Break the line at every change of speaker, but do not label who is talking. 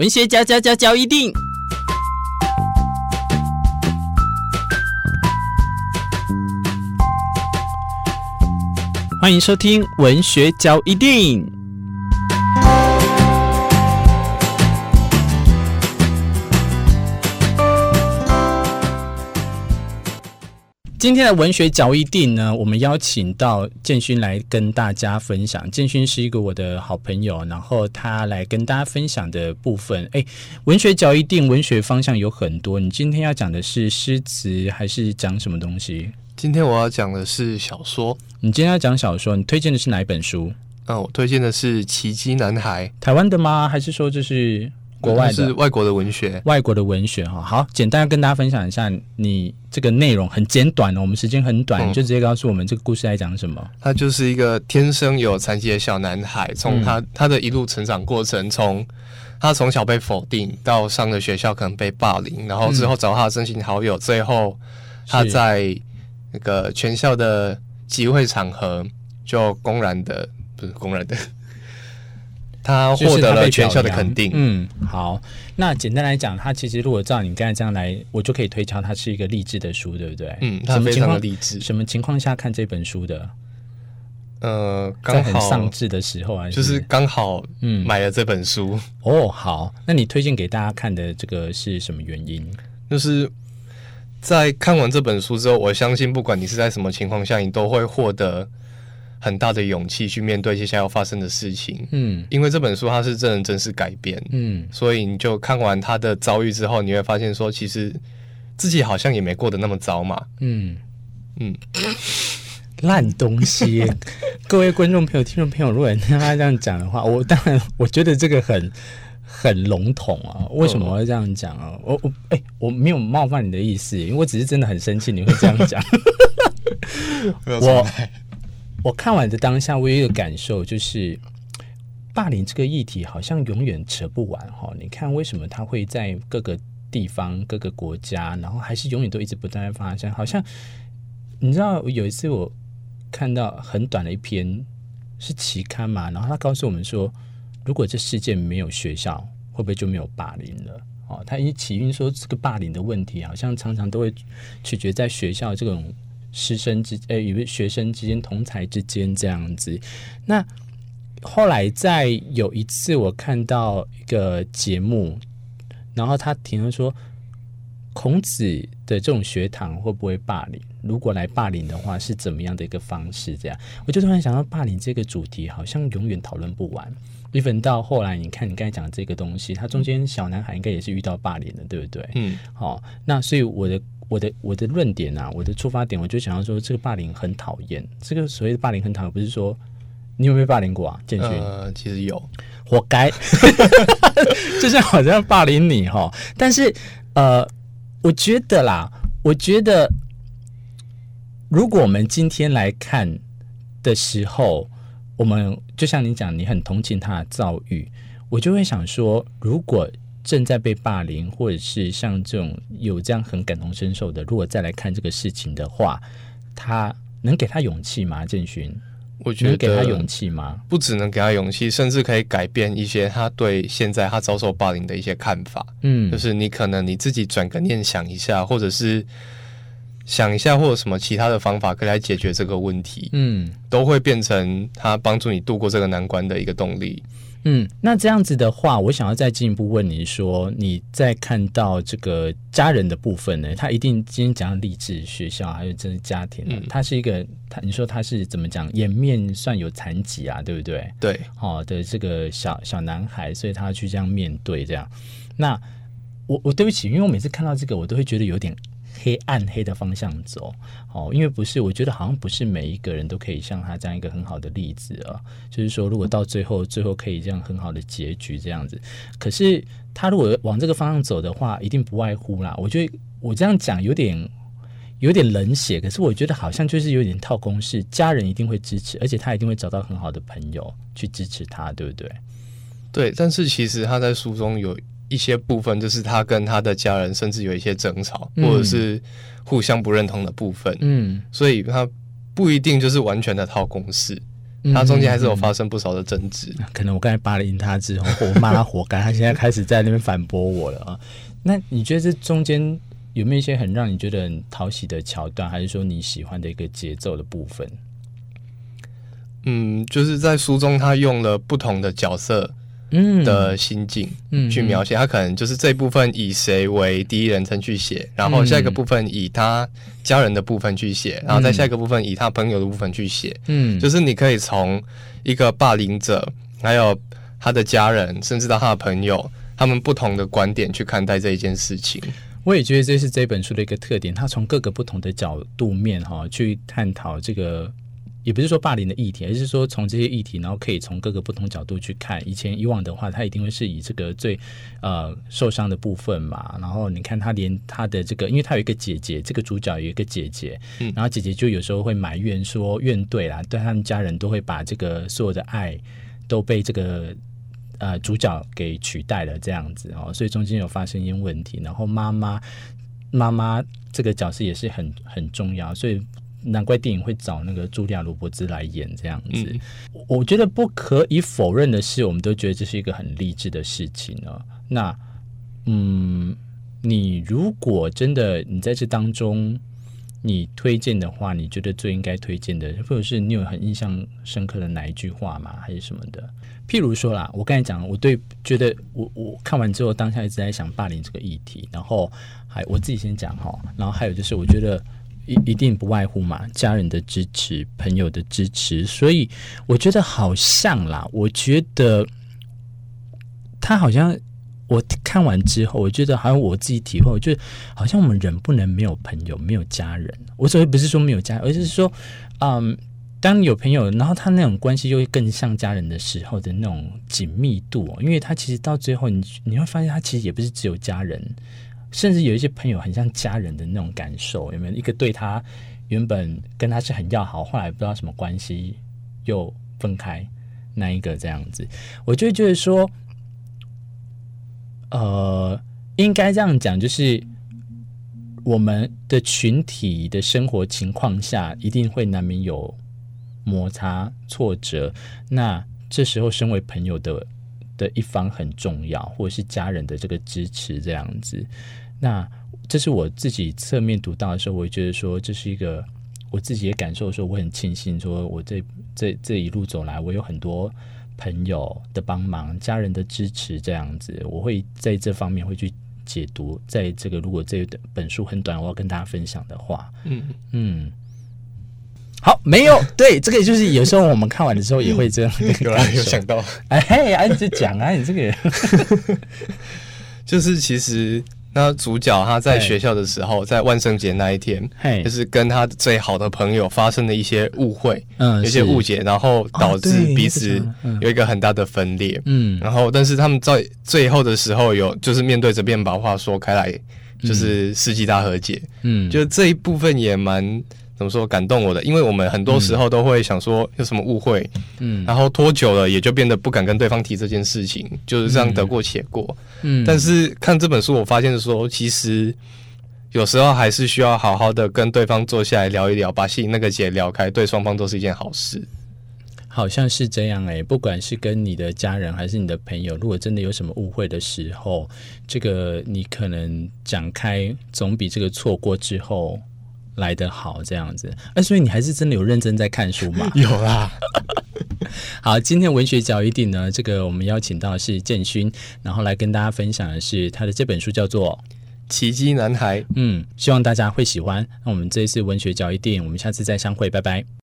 文学嚼嚼嚼嚼一定，欢迎收听文学交一定。今天的文学角一定呢，我们邀请到建勋来跟大家分享。建勋是一个我的好朋友，然后他来跟大家分享的部分，哎，文学角一定，文学方向有很多。你今天要讲的是诗词，还是讲什么东西？
今天我要讲的是小说。
你今天要讲小说，你推荐的是哪一本书？
嗯，我推荐的是《奇迹男孩》。
台湾的吗？还是说这是？国外的
是外国的文学，
外国的文学哈。好，简单跟大家分享一下，你这个内容很简短哦，我们时间很短，嗯，你就直接告诉我们这个故事在讲什么。
他就是一个天生有残疾的小男孩，从他、嗯、他的一路成长过程，从他从小被否定，到上了学校可能被霸凌，然后之后找他的真心好友，嗯、最后他在那个全校的集会场合就公然的，不是公然的。他获得了全校的肯定。
嗯，好，那简单来讲，他其实如果照你刚才这样来，我就可以推敲，他是一个励志的书，对不对？
嗯，他非常的励志。
什么情况下看这本书的？
呃，刚好
上志的时候啊，
就是刚好嗯买了这本书。嗯。
哦，好，那你推荐给大家看的这个是什么原因？
就是在看完这本书之后，我相信不管你是在什么情况下，你都会获得。很大的勇气去面对接下来要发生的事情，嗯，因为这本书它是真人真事改编，嗯，所以你就看完他的遭遇之后，你会发现说，其实自己好像也没过得那么糟嘛，嗯。嗯，
烂东西，各位观众朋友、听众朋友，如果听他这样讲的话，我当然我觉得这个很很笼统啊，为什么我会这样讲啊？我我哎、欸，我没有冒犯你的意思，因为我只是真的很生气，你会这样讲，我。我看完的当下，我一个感受，就是霸凌这个议题好像永远扯不完哈。你看，为什么它会在各个地方、各个国家，然后还是永远都一直不断在发生？好像你知道，有一次我看到很短的一篇是期刊嘛，然后他告诉我们说，如果这世界没有学校，会不会就没有霸凌了？哦，他一起因说这个霸凌的问题，好像常常都会取决在学校这种。师生之诶，与、欸、学生之间、同才之间这样子。那后来在有一次，我看到一个节目，然后他提到说，孔子的这种学堂会不会霸凌？如果来霸凌的话，是怎么样的一个方式？这样，我就突然想到，霸凌这个主题好像永远讨论不完。even 到后来，你看你刚才讲的这个东西，他中间小男孩应该也是遇到霸凌的，对不对？嗯。好、哦，那所以我的。我的我的论点啊，我的出发点，我就想要说，这个霸凌很讨厌。这个所谓的霸凌很讨厌，不是说你有没有霸凌过啊？建勋，
呃，其实有，
活该，就像好像霸凌你哈。但是呃，我觉得啦，我觉得如果我们今天来看的时候，我们就像你讲，你很同情他的遭遇，我就会想说，如果。正在被霸凌，或者是像这种有这样很感同身受的，如果再来看这个事情的话，他能给他勇气吗？建勋，
我觉得
给他勇气吗？
不只能给他勇气，甚至可以改变一些他对现在他遭受霸凌的一些看法。嗯，就是你可能你自己转个念想一下，或者是想一下，或者什么其他的方法可以来解决这个问题。嗯，都会变成他帮助你度过这个难关的一个动力。
嗯，那这样子的话，我想要再进一步问你说，你在看到这个家人的部分呢？他一定今天讲到励志学校，还有这个家庭，嗯，他是一个，他你说他是怎么讲？颜面算有残疾啊，对不对？
对，
好的这个小小男孩，所以他要去这样面对这样。那我我对不起，因为我每次看到这个，我都会觉得有点。黑暗黑的方向走，哦，因为不是，我觉得好像不是每一个人都可以像他这样一个很好的例子啊。就是说，如果到最后，最后可以这样很好的结局这样子，可是他如果往这个方向走的话，一定不外乎啦。我觉得我这样讲有点有点冷血，可是我觉得好像就是有点套公式，家人一定会支持，而且他一定会找到很好的朋友去支持他，对不对？
对，但是其实他在书中有。一些部分就是他跟他的家人甚至有一些争吵，嗯，或者是互相不认同的部分，嗯，所以他不一定就是完全的套公式，他中间还是有发生不少的争执。
可能我刚才霸凌他之后，我骂他活该，他现在开始在那边反驳我了啊。那你觉得这中间有没有一些很让你觉得很讨喜的桥段，还是说你喜欢的一个节奏的部分？
嗯，就是在书中他用了不同的角色。嗯的心境，嗯，去描写他可能就是这一部分以谁为第一人称去写，然后下一个部分以他家人的部分去写，然后再下一个部分以他朋友的部分去写，嗯，就是你可以从一个霸凌者，还有他的家人，甚至到他的朋友，他们不同的观点去看待这一件事情。
我也觉得这是这本书的一个特点，他从各个不同的角度面哈去探讨这个。也不是说霸凌的议题，而是说从这些议题，然后可以从各个不同角度去看。以前以往的话，他一定会是以这个最呃受伤的部分嘛。然后你看他连他的这个，因为他有一个姐姐，这个主角有一个姐姐，嗯，然后姐姐就有时候会埋怨说怨怼啦，对他们家人都会把这个所有的爱都被这个呃主角给取代了这样子哦，所以中间有发生一些问题。然后妈妈妈妈这个角色也是很很重要，所以。难怪电影会找那个茱莉亚·罗伯兹来演这样子。嗯。我觉得不可以否认的是，我们都觉得这是一个很励志的事情呢。那，嗯，你如果真的你在这当中，你推荐的话，你觉得最应该推荐的，或者是你有很印象深刻的哪一句话吗？还是什么的？譬如说啦，我刚才讲，我对觉得我我看完之后，当下一直在想霸凌这个议题，然后还我自己先讲哈，然后还有就是我觉得。一一定不外乎嘛，家人的支持，朋友的支持，所以我觉得好像啦，我觉得他好像我看完之后，我觉得好像我自己体会，我觉得好像我们人不能没有朋友，没有家人。我所谓不是说没有家人，而是说，嗯，当有朋友，然后他那种关系又会更像家人的时候的那种紧密度，因为他其实到最后，你你会发现，他其实也不是只有家人。甚至有一些朋友很像家人的那种感受，有没有？一个对他原本跟他是很要好，后来不知道什么关系又分开，那一个这样子，我就觉得说，呃，应该这样讲，就是我们的群体的生活情况下，一定会难免有摩擦、挫折。那这时候，身为朋友的的一方很重要，或者是家人的这个支持，这样子。那这是我自己侧面读到的时候，我觉得说这是一个我自己也感受说，我很庆幸，说我这这这一路走来，我有很多朋友的帮忙，家人的支持，这样子，我会在这方面会去解读。在这个如果这本书很短，我要跟大家分享的话，嗯嗯，好，没有 对这个就是有时候我们看完的时候也会这样，
有啊，有想到，
哎嘿，哎，你就讲啊，你这个。人
就是其实。那主角他在学校的时候，在万圣节那一天，就是跟他最好的朋友发生了一些误会，嗯，有一些误解，然后导致彼此有一个很大的分裂，嗯，然后但是他们在最后的时候有就是面对着面把话说开来，就是世纪大和解，嗯，就这一部分也蛮。怎么说感动我的？因为我们很多时候都会想说有什么误会，嗯，然后拖久了也就变得不敢跟对方提这件事情，就是这样得过且过，嗯。但是看这本书，我发现说，其实有时候还是需要好好的跟对方坐下来聊一聊，把心里那个结聊开，对双方都是一件好事。
好像是这样哎，不管是跟你的家人还是你的朋友，如果真的有什么误会的时候，这个你可能讲开，总比这个错过之后。来得好，这样子，哎，所以你还是真的有认真在看书吗？
有啦。
好，今天文学角一定呢，这个我们邀请到的是建勋，然后来跟大家分享的是他的这本书叫做《
奇迹男孩》。
嗯，希望大家会喜欢。那我们这一次文学角一定，我们下次再相会，拜拜。